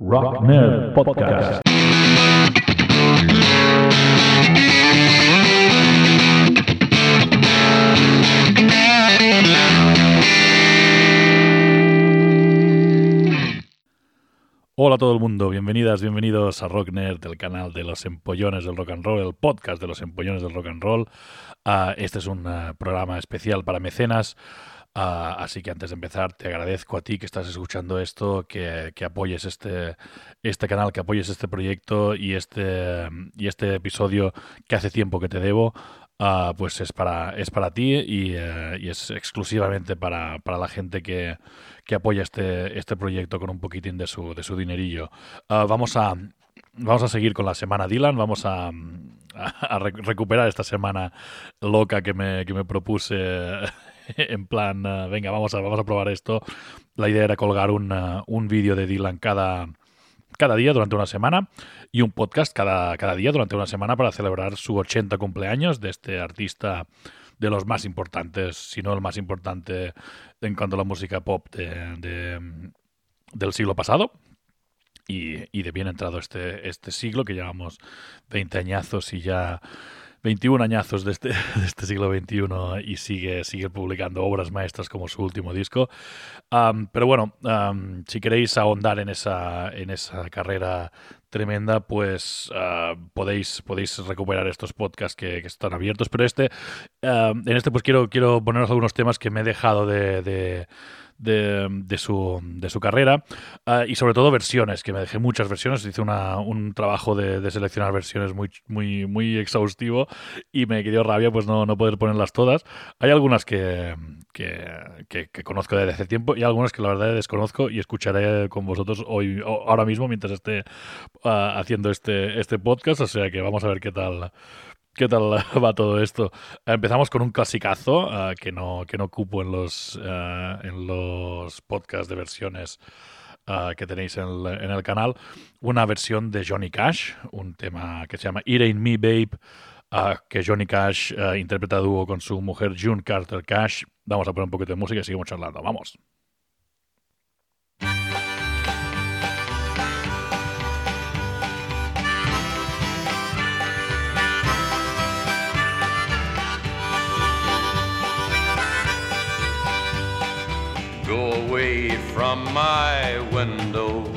Rock Nerd Podcast. Hola a todo el mundo, bienvenidas, bienvenidos a Rock Nerd, el canal de los empollones del rock and roll, el podcast de los empollones del rock and roll. Ah, este es un ah, programa especial para mecenas. Ah, así que antes de empezar, te agradezco a ti que estás escuchando esto, que, que, apoyes este, este canal, que apoyes este proyecto y este, y este episodio que hace tiempo que te debo. pues es para, es para ti y, eh, y es exclusivamente para, para la gente que, que apoya este, este proyecto con un poquitín de su, de su dinerillo. Uh, vamos a vamos a seguir con la semana Dylan, vamos a, a, a recuperar esta semana loca que me, que me propuse en plan, uh, venga, vamos a, vamos a probar esto. La idea era colgar un, uh, un vídeo de Dylan cada, cada día durante una semana y un podcast cada, cada día durante una semana para celebrar su 80 cumpleaños de este artista de los más importantes, si no el más importante en cuanto a la música pop de, de, del siglo pasado. Y, y, de bien entrado este, este siglo, que llevamos 20 añazos y ya 21 añazos de este, de este siglo XXI y sigue, sigue publicando obras maestras como su último disco. Um, pero bueno, um, si queréis ahondar en esa, en esa carrera tremenda, pues uh, podéis, podéis recuperar estos podcasts que, que están abiertos. Pero este, uh, en este pues quiero, quiero poneros algunos temas que me he dejado de, de de, su, de su carrera uh, y sobre todo versiones, que me dejé muchas versiones, hice una, un trabajo de, seleccionar versiones muy, muy, muy exhaustivo y me quedó rabia pues no, no poder ponerlas todas. Hay algunas que, que, que, que, conozco desde hace tiempo y algunas que la verdad desconozco y escucharé con vosotros hoy, ahora mismo mientras esté uh, haciendo este, este podcast, o sea que vamos a ver qué tal ¿Qué tal va todo esto? Empezamos con un clasicazo uh, que, no, que no ocupo en los, uh, en los podcasts de versiones uh, que tenéis en el, en el, canal. Una versión de Johnny Cash, un tema que se llama It Ain't Me Babe, que Johnny Cash interpreta dúo con su mujer June Carter Cash. Vamos a poner un poquito de música y seguimos charlando. Vamos. Go away from my window.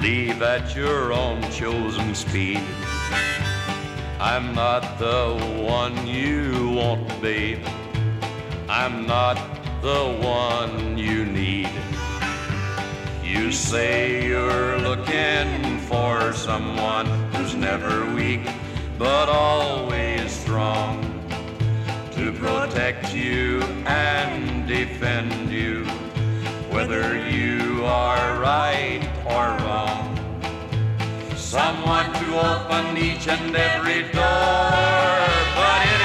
Leave at your own chosen speed. I'm not the one you want, babe. I'm not the one you need. You say you're looking for someone who's never weak, but always strong to protect you and defend you, whether you are right or wrong. Someone to open each and every door, but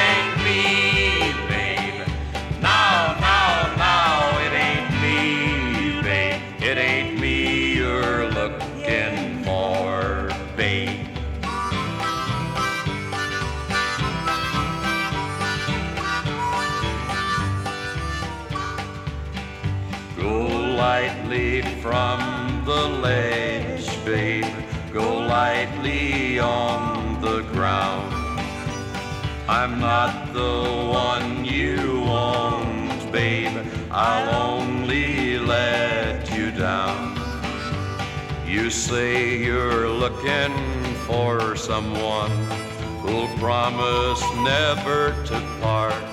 the ledge, babe. Go lightly on the ground. I'm not the one you want, babe. I'll only let you down. You say you're looking for someone who'll promise never to part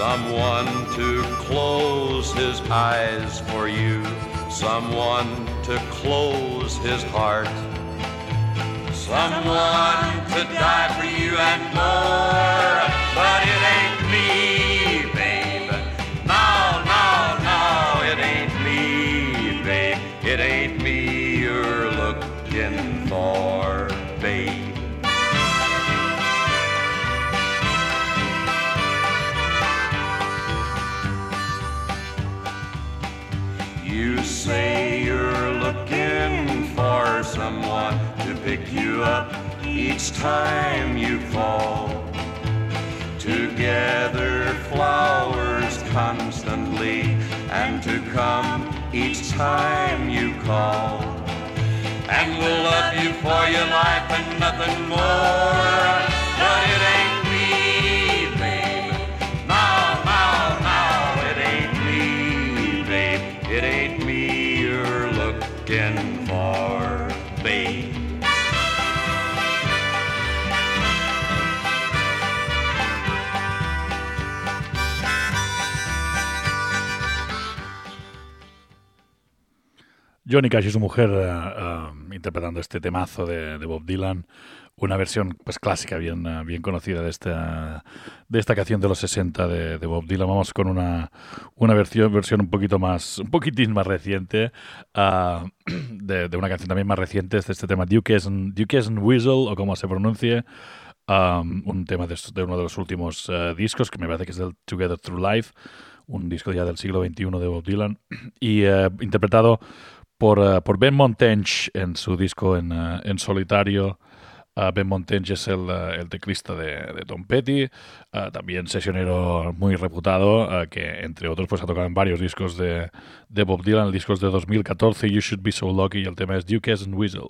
someone to close his eyes for you, someone to close his heart, someone to die for you and more. Time you fall. To gather flowers constantly and to come each time you call. And we'll love you for your life and nothing more. Johnny Cash y su mujer eh, eh, interpretando este temazo de, Bob Dylan, una versión pues clásica, bien, eh, bien conocida de esta, de esta canción de los 60 de, Bob Dylan. Vamos con una, una versión, versión un poquito más, un poquitín más reciente, de, una canción también más reciente, de este tema Duke Duke Whistle, o como se pronuncie, un tema de, uno de los últimos uh, discos, que me parece que es el Together Through Life, un disco ya del siglo XXI de Bob Dylan, y uh, interpretado por, uh, por Ben Montench en su disco en, uh, en solitario. Uh, ben Montench es el, el teclista de, de, Tom Petty, también sesionero muy reputado, que entre otros pues ha tocado en varios discos de, de Bob Dylan, discos de 2014, You Should Be So Lucky, y el tema es Duke and Weasel.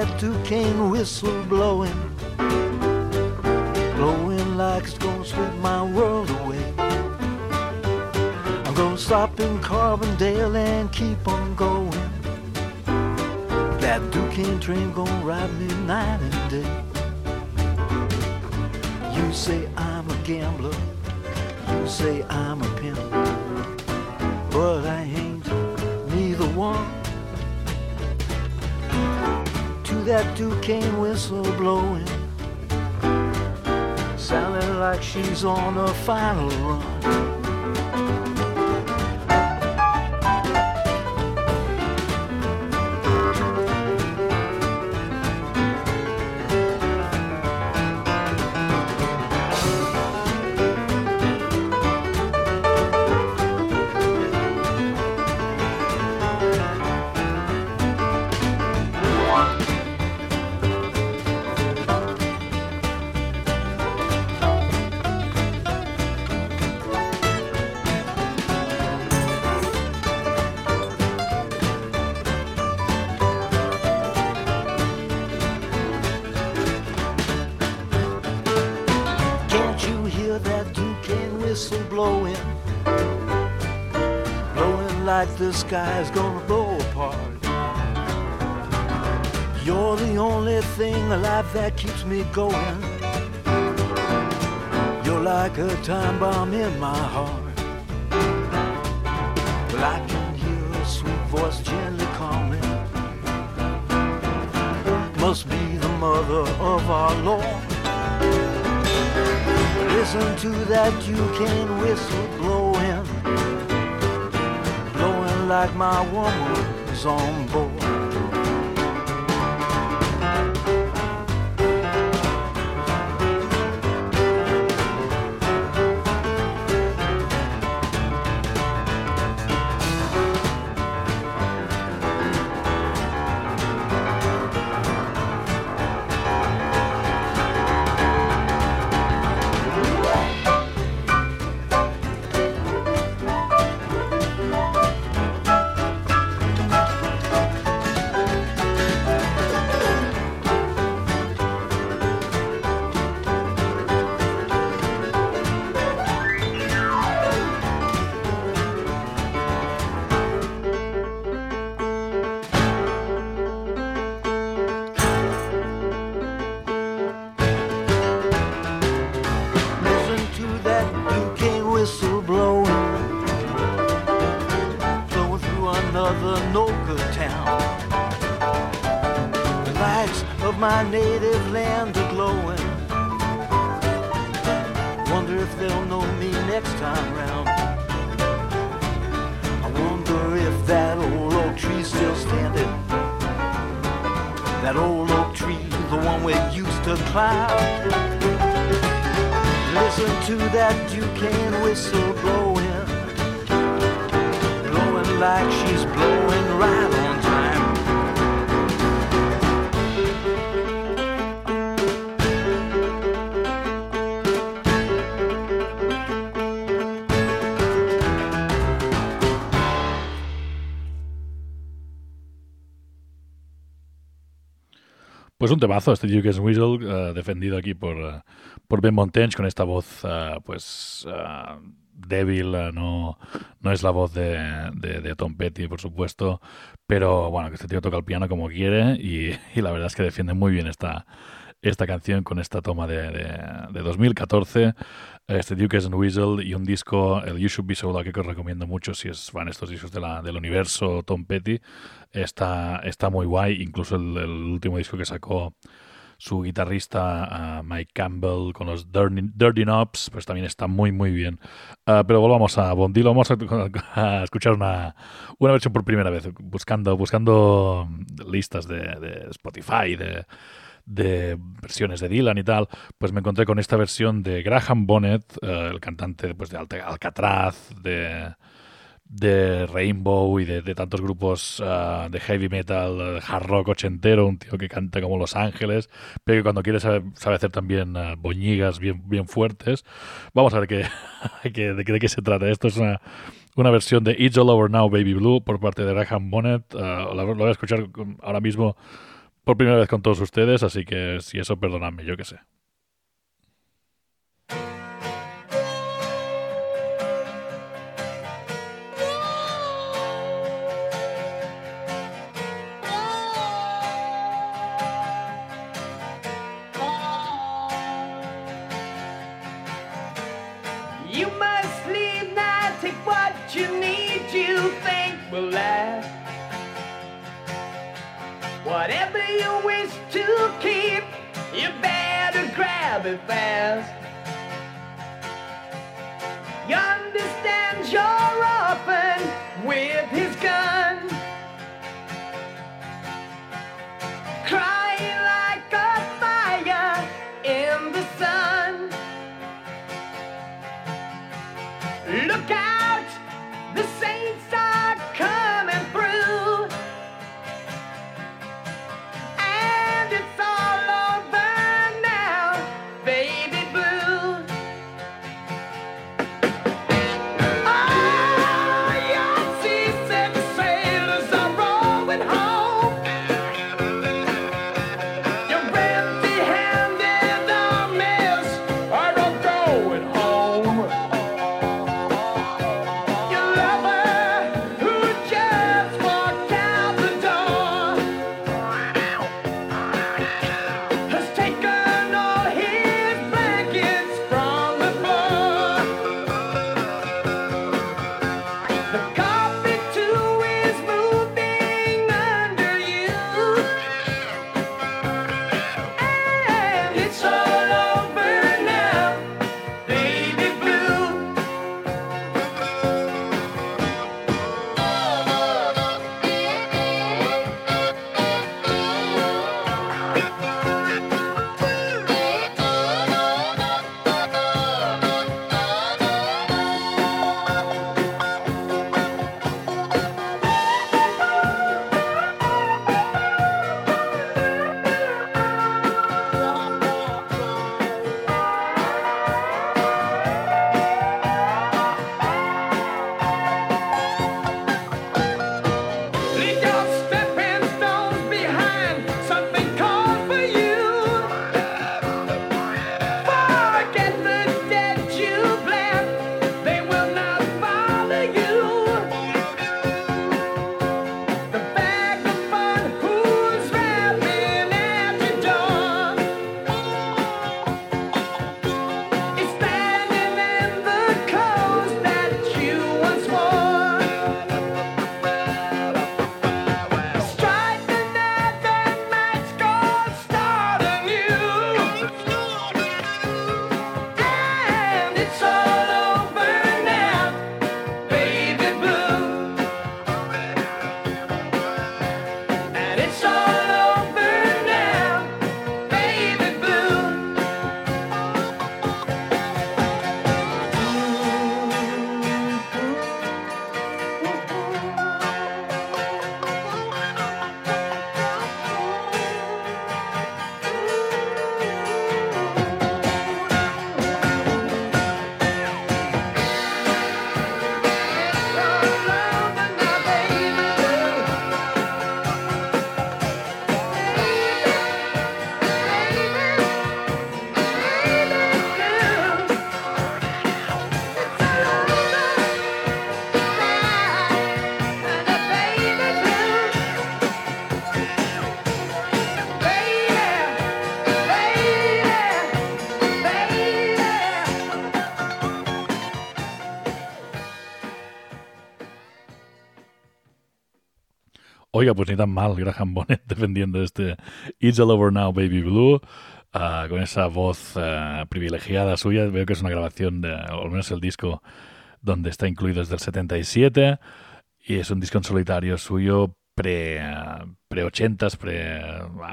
That Duquesne whistle blowing, blowing like it's gonna sweep my world away. I'm gonna stop in Carbondale and keep on going. That Duquesne train gonna ride me night and day. You say I'm a gambler, you say I'm a pimp, but I ain't neither one that Duquesne whistle blowing, sounding like she's on a final run. The sky's gonna blow apart. You're the only thing alive that keeps me going. You're like a time bomb in my heart. Well, I can hear a sweet voice gently calling. Must be the mother of our Lord. Listen to that you can whistle blowing like my woman's on board. My native land a glowing, Wonder if they'll know me next time round. I wonder if that old oak tree's still standing. That old oak tree, the one we used to climb. Listen to that Duquesne whistle blowing, blowing like she's blowing right Pues un temazo, este Duke's Whistle, eh, defendido aquí por, eh, por Ben Montench con esta voz, eh, pues eh, débil, no, no es la voz de, de- Tom Petty, por supuesto, pero bueno, que este tío toca el piano como quiere y, la verdad es que defiende muy bien esta, esta canción con esta toma de 2014, este Duke's Whistle y un disco, el You Should Be So Lucky, que os recomiendo mucho si es fan estos discos de la, del universo Tom Petty, está, está muy guay, incluso el, último disco que sacó su guitarrista ah, Mike Campbell con los Dirty, Dirty Knobs, pues también está muy muy bien. Ah, pero volvamos a Bondilo, vamos a, a escuchar una, una versión por primera vez, buscando, buscando listas de, de Spotify, de, de versiones de Dylan y tal, pues me encontré con esta versión de Graham Bonnet, eh, el cantante pues, de Alcatraz, de, de Rainbow y de, tantos grupos ah, de heavy metal, eh, hard rock ochentero, un tío que canta como Los Ángeles, pero que cuando quiere sabe, sabe hacer también ah, boñigas bien, bien fuertes. Vamos a ver qué, qué- de, qué- se trata. Esto es una, una versión de It's All Over Now, Baby Blue, por parte de Graham Bonnet. Lo voy a escuchar ahora mismo por primera vez con todos ustedes, así que si eso, perdonadme, yo qué sé. It fast. You understand you're often with his Oiga, pues ni tan mal, Graham Bonnet defendiendo este It's All Over Now, Baby Blue. ah, con esa voz ah, privilegiada suya, veo que es una grabación, de, al menos el disco donde está incluido desde el 77 y es un disco en solitario suyo pre, ah, pre 80s, pre,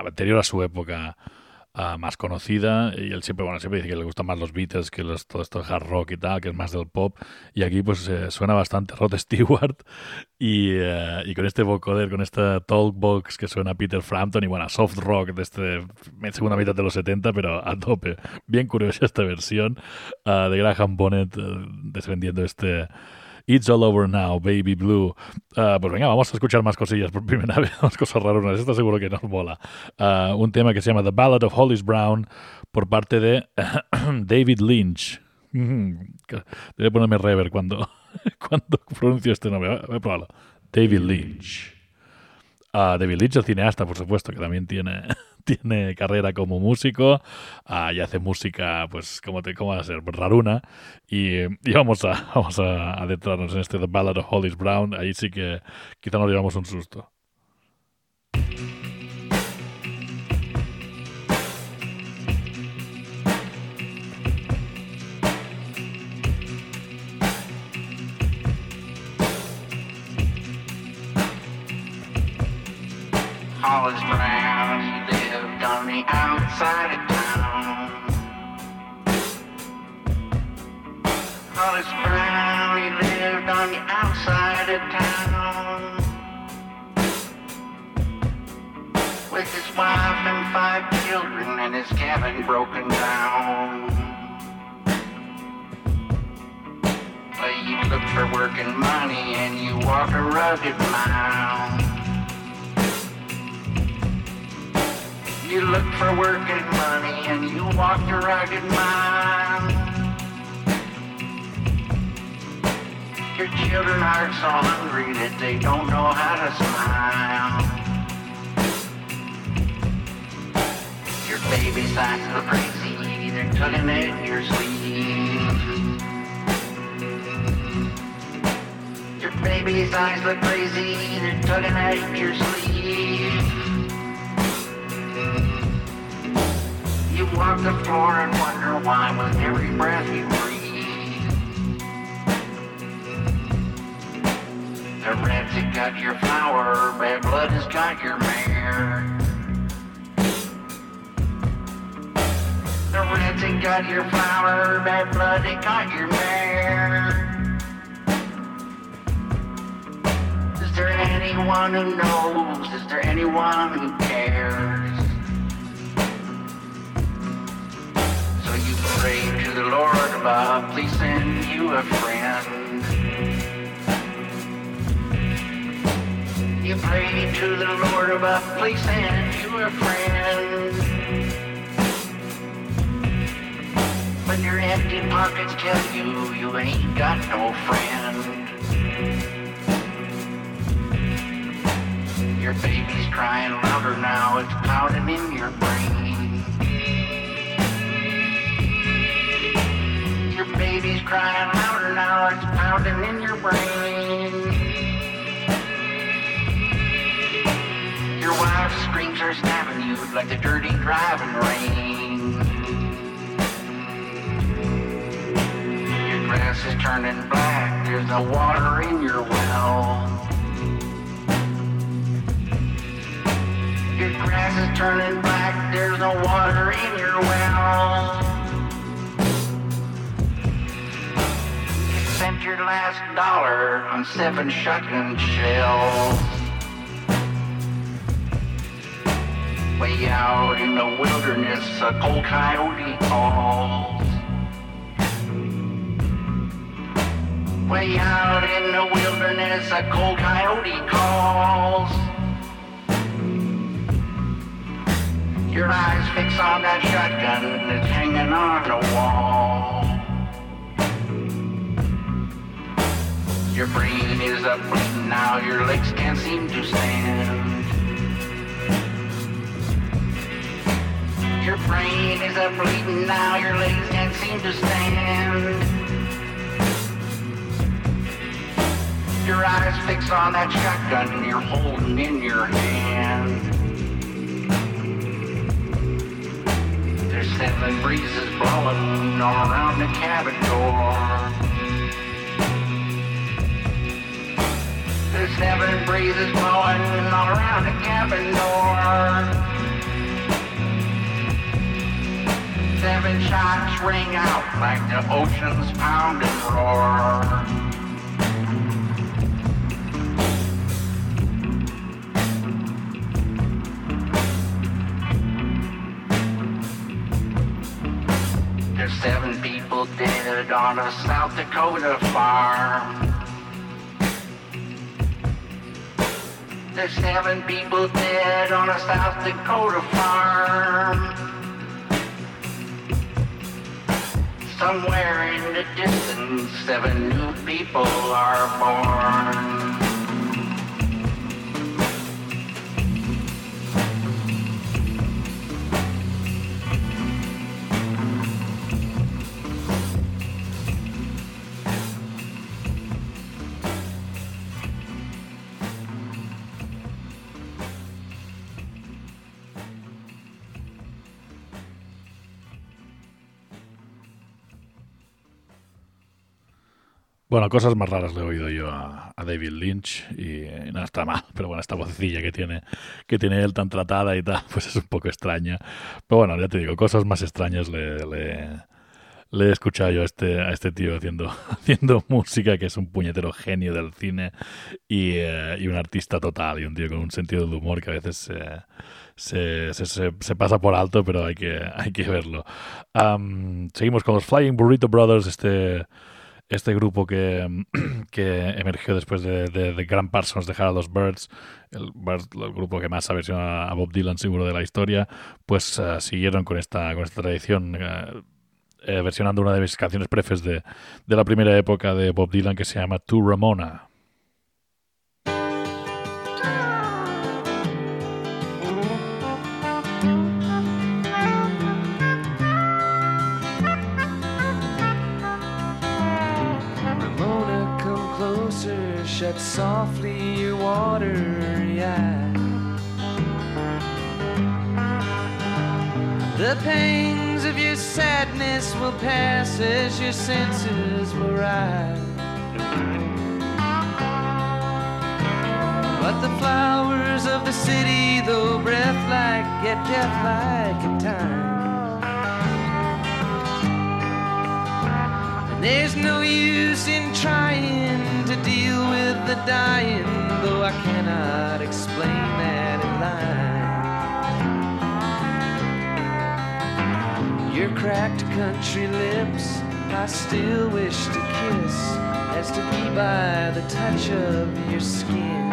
anterior a su época ah, más conocida y él siempre, bueno, siempre dice que le gustan más los Beatles que los, todo esto de hard rock y tal, que es más del pop. Y aquí pues eh, suena bastante Rod Stewart. Y, eh, y con este vocoder, con esta talkbox que suena Peter Frampton y bueno, soft rock de este segunda mitad de los 70 pero a tope, bien curiosa esta versión ah, de Graham Bonnet eh, defendiendo este It's All Over Now, Baby Blue. Ah, pues venga, vamos a escuchar más cosillas por primera vez, más cosas raras. Esto seguro que nos mola. Ah, un tema que se llama The Ballad of Hollis Brown por parte de David Lynch. Mm, que- Debe ponerme rever cuando, cuando pronuncio este nombre. Voy a probarlo. David Lynch. Ah, David Lynch, el cineasta, por supuesto, que también tiene, tiene carrera como músico ah, y hace música, pues, ¿cómo, te, cómo va a ser? Raruna. Y, y vamos, a, vamos a adentrarnos en este The Ballad of Hollis Brown. Ahí sí que quizá nos llevamos un susto. Hollis Brown, the outside of town. Lived on the outside of town. With his wife and five children and his cabin broken down. Well, you look for work and money and you walk a rugged mile. You look for work and money and you walk the rugged mile. Your children are so hungry that they don't know how to smile. Your baby's eyes look crazy, they're tugging at your sleeve. Your baby's eyes look crazy, they're tugging at your sleeve. You walk the floor and wonder why with every breath you breathe. The rats have got your flower, bad blood has got your mare. The rats have got your flower, bad blood has got your mare. Is there anyone who knows? Is there anyone who cares? You pray to the Lord about please send you a friend. You pray to the Lord about please send you a friend. When your empty pockets tell you you ain't got no friend. Your baby's crying louder now, it's pounding in your brain. Baby's crying louder now, it's pounding in your brain. Your wife's screams are stabbing you like the dirty driving rain. Your grass is turning black, there's no water in your well. Your grass is turning black, there's no water in your well. Your last dollar on seven shotgun shells. Way out in the wilderness, a cold coyote calls. Way out in the wilderness, a cold coyote calls. Your eyes fix on that shotgun that's hanging on the wall. Your brain is up bleeding now, your legs can't seem to stand. Your brain is up bleeding now, your legs can't seem to stand. your eyes fixed on that shotgun you're holding in your hand. There's seven breezes blowing all around the cabin door. Seven breezes blowing all around the cabin door. Seven shots ring out like the ocean's pounding roar. There's seven people dead on a South Dakota farm. There's seven people dead on a South Dakota farm. Somewhere in the distance, seven new people are born. Cosas más raras le he oído yo a, David Lynch y, no está mal, pero bueno, esta vocecilla que tiene, que tiene él tan tratada y tal, pues es un poco extraña. Pero bueno, ya te digo, cosas más extrañas le, he escuchado yo a este, a este tío haciendo, haciendo música, que es un puñetero genio del cine y, eh, y un artista total y un tío con un sentido del humor que a veces se, pasa por alto, pero hay que, hay que verlo. Am, seguimos con los Flying Burrito Brothers, este, este grupo que, que emergió después de, de, de Grant Parsons dejar a los Birds, el, el grupo que más ha versionado a Bob Dylan seguro de la historia, pues eh, siguieron con esta, con esta tradición. eh, eh, versionando una de mis canciones prefes de, de la primera época de Bob Dylan que se llama To. Ramona, The pains of your sadness will pass as your senses will rise. But the flowers of the city, though breath-like, get death-like at times. And there's no use in trying to deal with the dying, though I cannot explain that in line. Your cracked country lips, I still wish to kiss, as to be by the touch of your skin.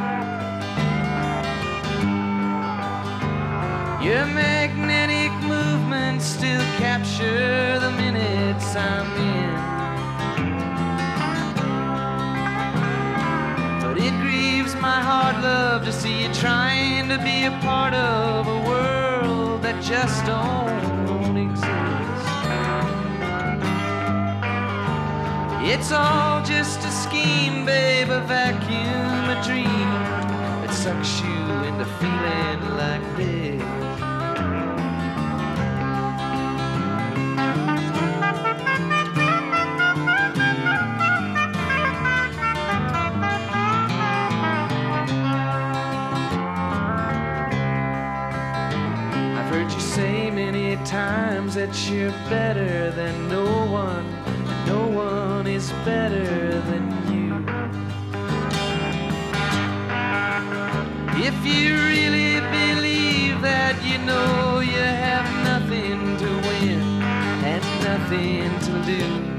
Your magnetic movements still capture the minutes I'm in. But it grieves my heart, love, to see you trying to be a part of a world that just don't exist. It's all just a scheme, babe, a vacuum, a dream that sucks you into feeling like this. I've heard you say many times that you're better than no better than you. If you really believe that, you know you have nothing to win and nothing to lose.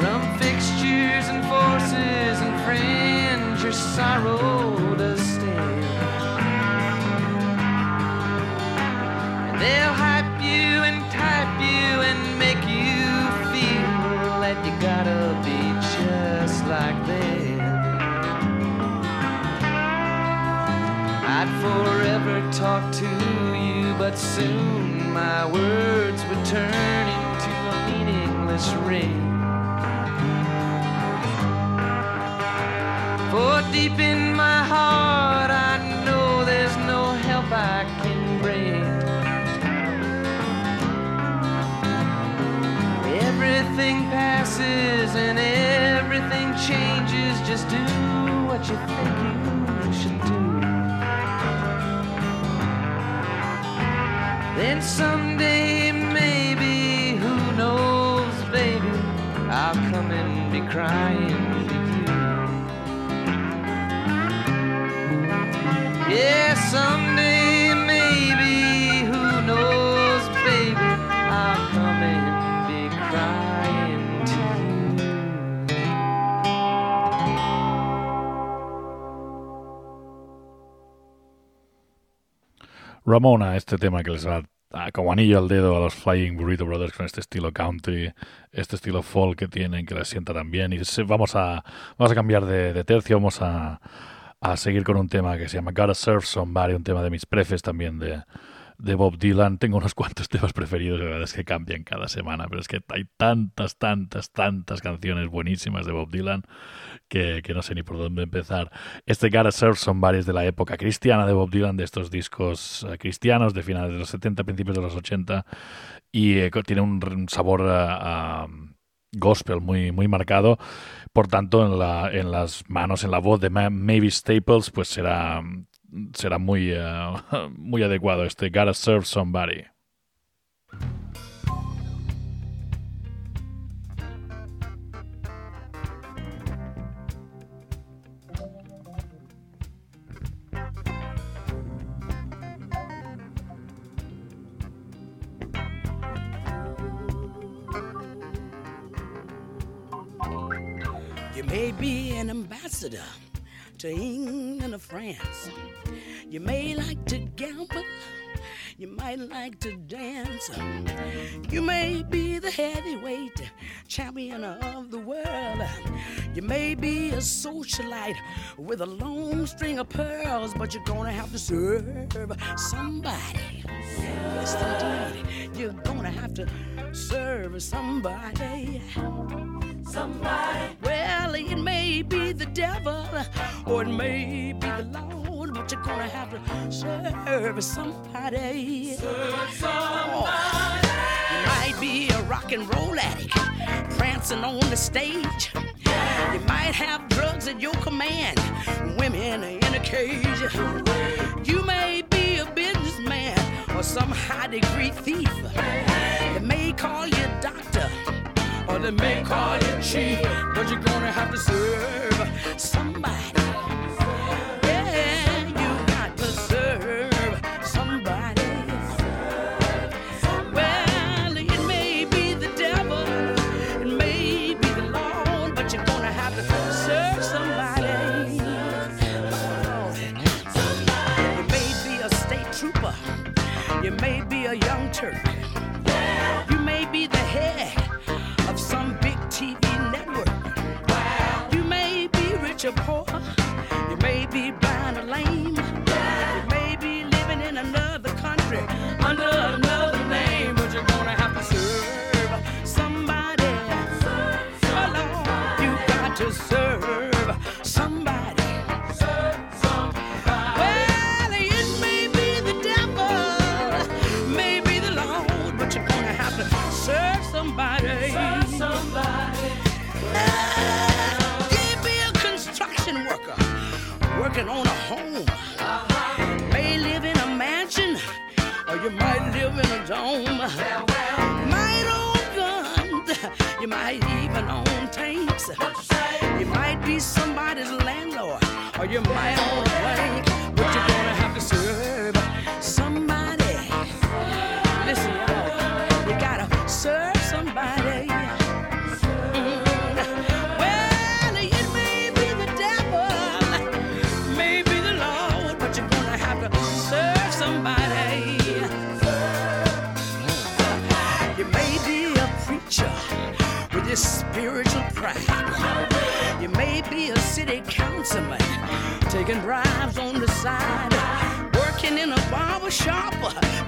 From fixtures and forces and friends, your sorrow does stand. And they'll I'd forever talk to you, but soon my words would turn into a meaningless ring. You think you should do. Then someday, maybe, who knows, baby, I'll come and be crying Ramona, este tema que les va como anillo al dedo a los Flying Burrito Brothers con este estilo country, este estilo folk que tienen, que les sienta tan bien. Y vamos a, vamos a cambiar de, de tercio, vamos a, a seguir con un tema que se llama Gotta Serve Somebody, un tema de mis prefes también de, de Bob Dylan. Tengo unos cuantos temas preferidos, la verdad es que cambian cada semana, pero es que hay tantas, tantas, tantas canciones buenísimas de Bob Dylan que, que no sé ni por dónde empezar. Este Gotta Serve Somebody es de la época cristiana de Bob Dylan, de estos discos eh, cristianos de finales de los 70, principios de los 80, y eh, tiene un, sabor a, gospel muy, muy marcado. Por tanto, en, la, en las manos, en la voz de Ma- Mavis Staples, pues será, será muy, eh, muy adecuado este Gotta Serve Somebody. You may be an ambassador to England or France. You may like to gamble. You might like to dance. You may be the heavyweight champion of the world. You may be a socialite with a long string of pearls, but you're gonna have to serve somebody. Yes, indeed. You're gonna have to serve somebody. Somebody. Well, it may be the devil or it may be the Lord, but you're gonna have to serve somebody. Serve oh, somebody. You might be a rock and roll addict prancing on the stage. You might have drugs at your command, women in a cage. You may be a businessman or some high degree thief. They may call you doctor or they may call you chief, but you're gonna have to serve somebody. Working on a home. May live in a mansion, or you might live in a dome. Might own guns, you might even own tanks. You might be somebody's landlord, or you might own in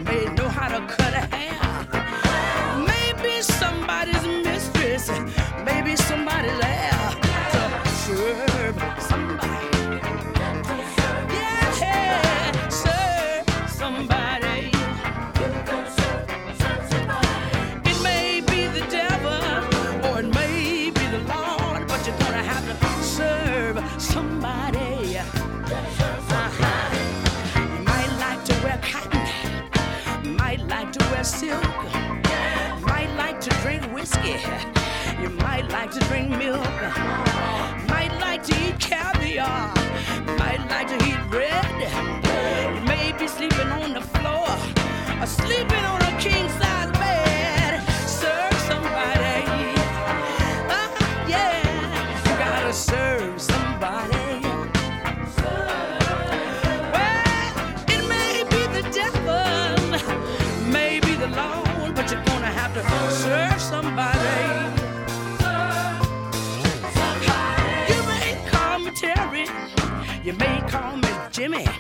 a You might like to drink milk, might like to eat caviar, might like to eat bread. You may be sleeping on the floor or sleeping on a king size. Jimmy.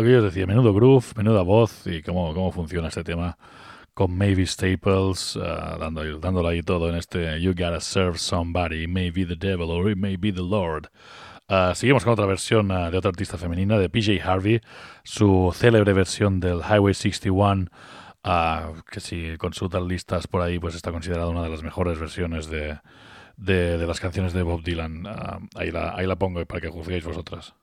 lo que yo os decía, menudo groove, menuda voz y cómo, cómo funciona este tema con Mavis Staples, uh, dando, dándole ahí todo en este You Gotta Serve Somebody, It May Be the Devil or It May Be the Lord. Uh, seguimos con otra versión uh, de otra artista femenina, de PJ Harvey, su célebre versión del Highway 61, que si consultan listas por ahí, pues está considerada una de las mejores versiones de, de, de las canciones de Bob Dylan. ahí, la, ahí la pongo para que juzguéis vosotras.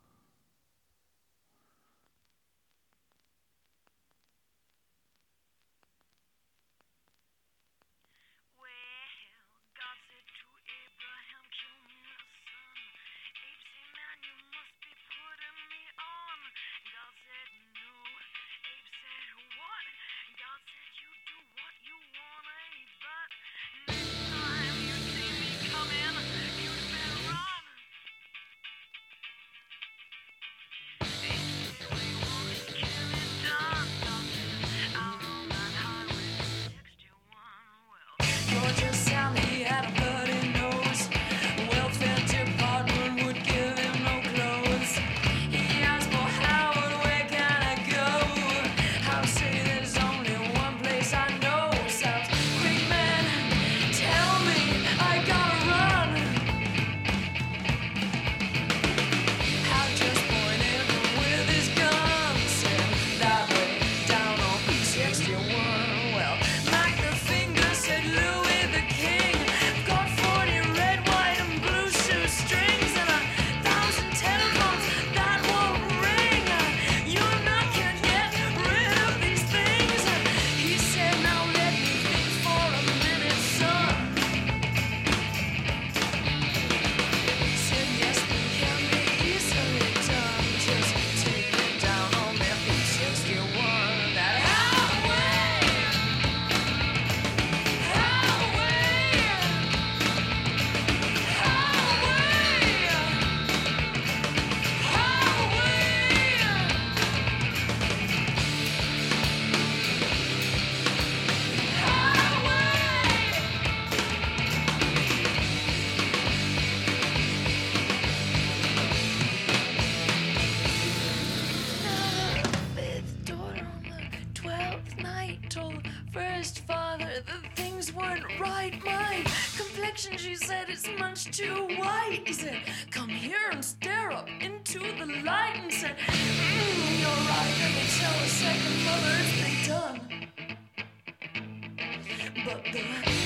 A second mother it's done. But the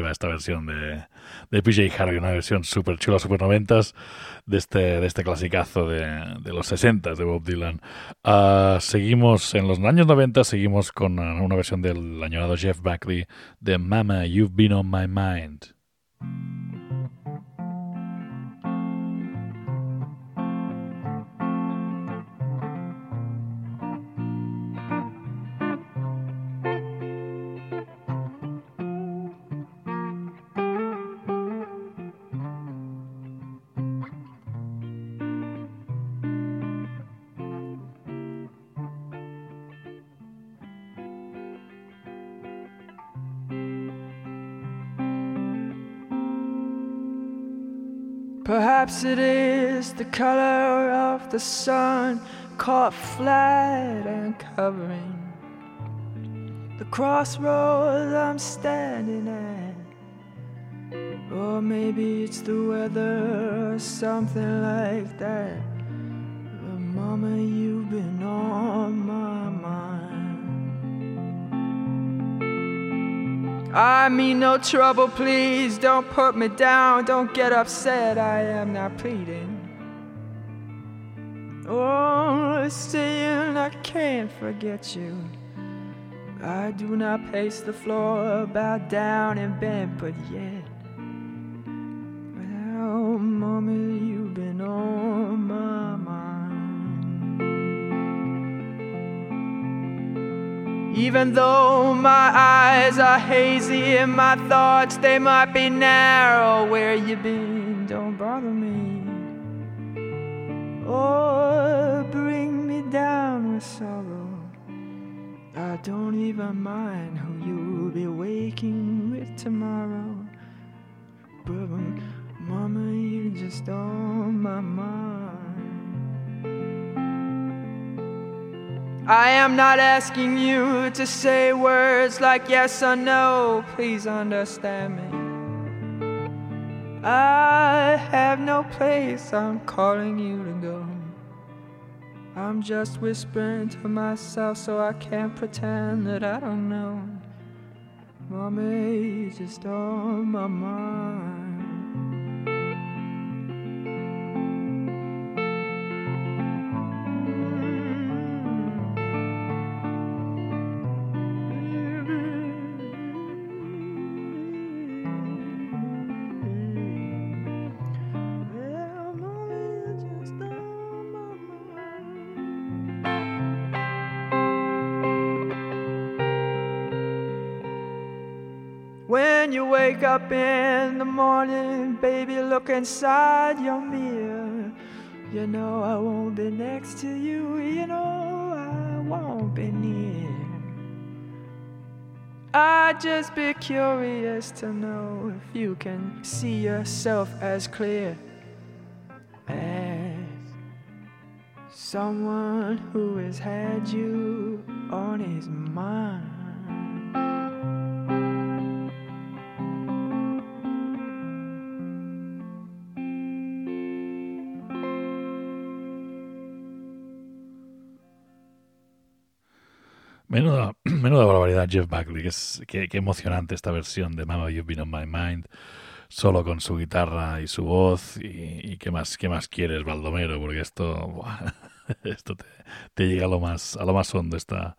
Va esta versión de, de PJ Harvey, una versión súper chula, súper noventas, de este, de este clasicazo de, de los 60 de Bob Dylan. Ah, seguimos en los años 90, seguimos con ah, una versión del añorado Jeff Buckley de Mama, You've Been on My Mind. Color of the sun caught flat and covering the crossroads I'm standing at. Or maybe it's the weather or something like that. But mama, you've been on my mind. I mean no trouble, please don't put me down, don't get upset, I am not pleading. Oh, saying I can't forget you. I do not pace the floor, bow down and bend, but yet. Well, mommy, you've been on my mind. Even though my eyes are hazy and my thoughts they might be narrow, where you been? Don't bother me. Me down with sorrow. I don't even mind who you'll be waking with tomorrow. But mama, you're just on my mind. I am not asking you to say words like yes or no. Please understand me. I have no place I'm calling you to go. I'm just whispering to myself so I can't pretend that I don't know. Mommy, you're just on my mind. When you wake up in the morning, baby, look inside your mirror. You know I won't be next to you, you know I won't be near. I'd just be curious to know if you can see yourself as clear as someone who has had you on his mind. Menuda, menuda barbaridad, Jeff Buckley. es, qué, qué emocionante esta versión de Mama You've Been on My Mind, solo con su guitarra y su voz. Y, qué más, qué más quieres, Baldomero, porque esto, esto te, llega a lo más, a lo más hondo esta,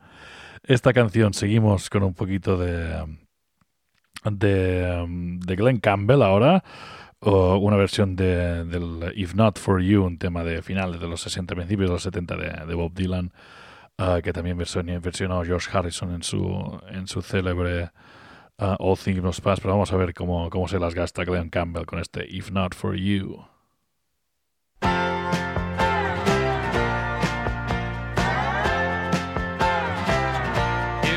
esta canción. Seguimos con un poquito de, de, Glenn Campbell ahora. o una versión de, del If Not For You, un tema de finales de los 60, principios de los 70 de, de Bob Dylan. Ah, que también versionó, versionó George Harrison en su, en su célebre ah, All Things Must Pass, pero vamos a ver cómo, se las gasta Glenn Campbell con este If Not For You.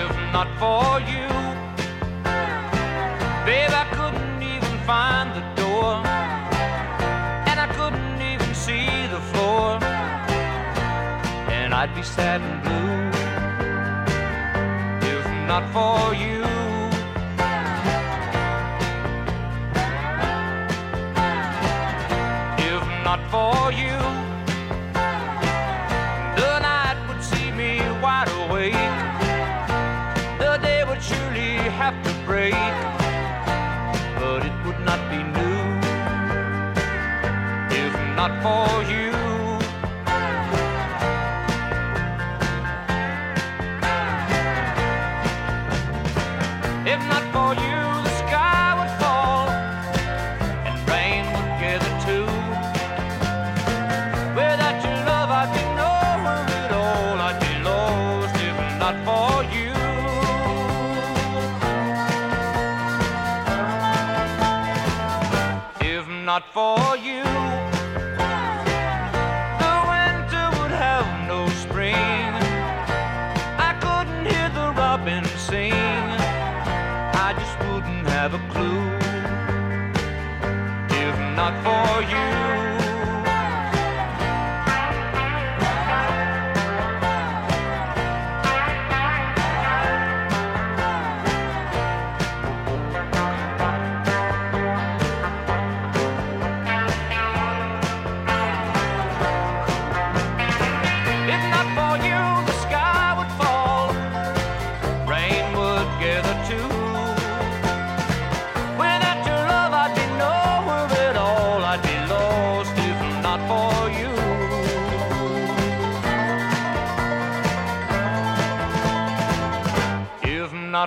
if not for you. Babe, I couldn't even find the door, and I couldn't even see the floor, and I'd be sad and not for you. If not for you, the night would see me wide awake the day would surely have to break, but it would not be new if not for you. Not for you.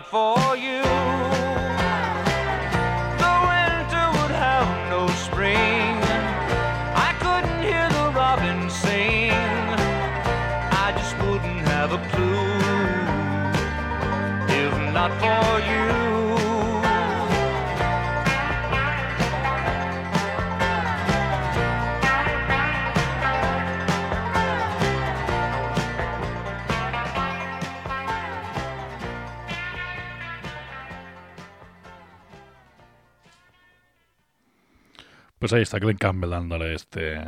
For you, Pues ahí está Glenn Campbell dándole este,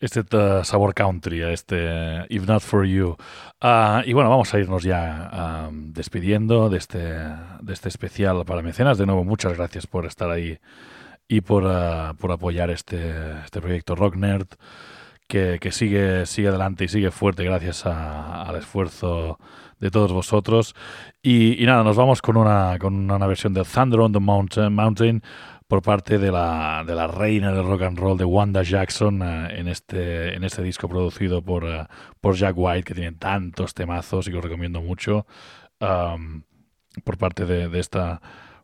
este uh, sabor country a este If Not For You. Ah, y bueno, vamos a irnos ya ah, despidiendo de este, de este especial para mecenas. De nuevo, muchas gracias por estar ahí y por, ah, por apoyar este, este proyecto Rock Nerd que, sigue, sigue adelante y sigue fuerte gracias a- al esfuerzo de todos vosotros. Y, nada, nos vamos con una, con una versión de Thunder on the Mountain, Mountain por parte de la, de la reina del rock and roll de Wanda Jackson eh, en, este, en este disco producido por, eh, por Jack White, que tiene tantos temazos y que os recomiendo mucho. Um, por parte de esta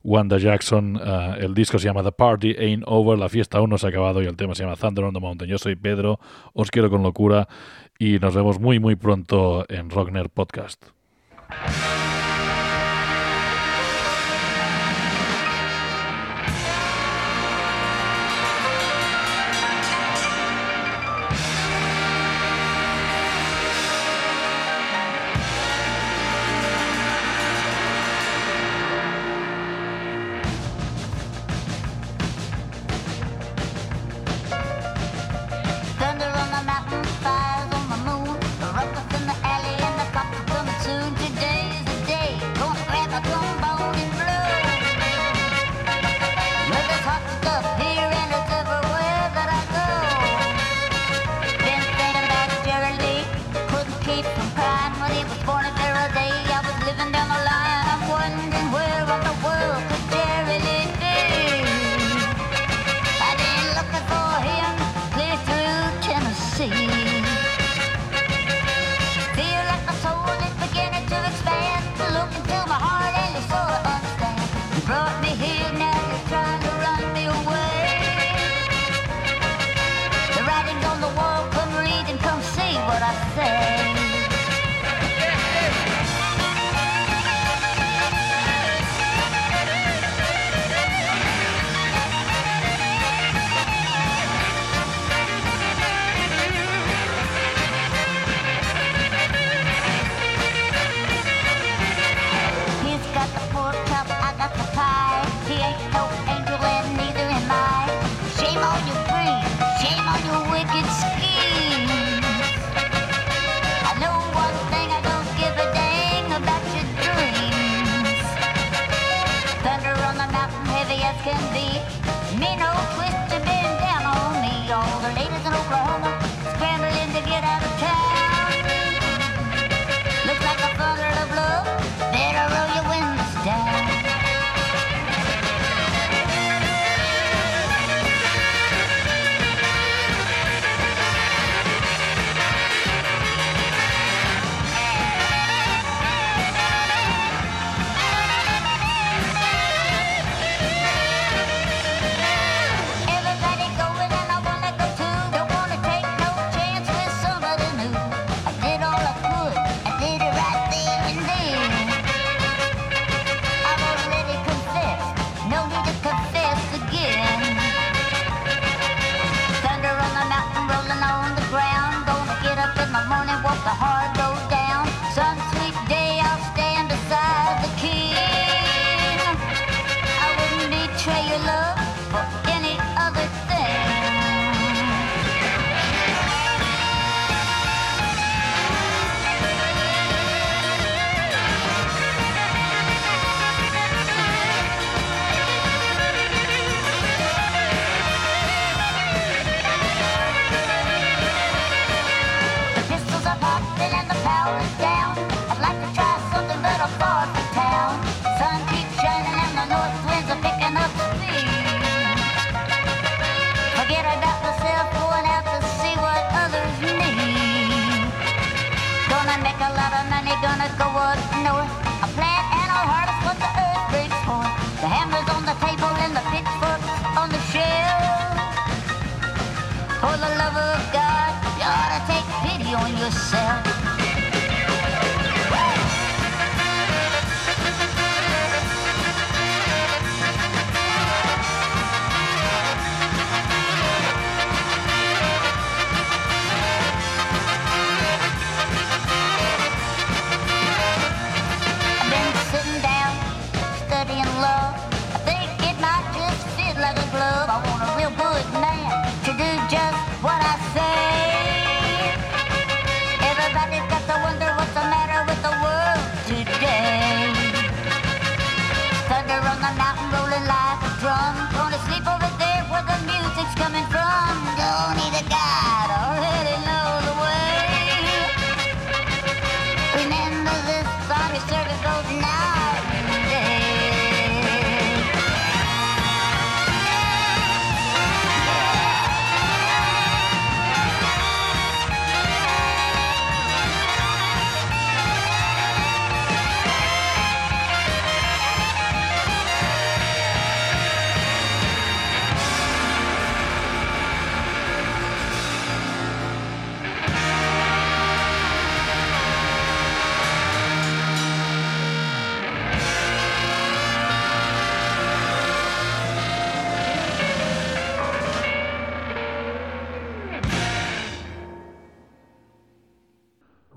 Wanda Jackson, eh, el disco se llama The Party Ain't Over, la fiesta aún no se ha acabado y el tema se llama Thunder on the Mountain. Yo soy Pedro, os quiero con locura y nos vemos muy muy pronto en Rockner Podcast.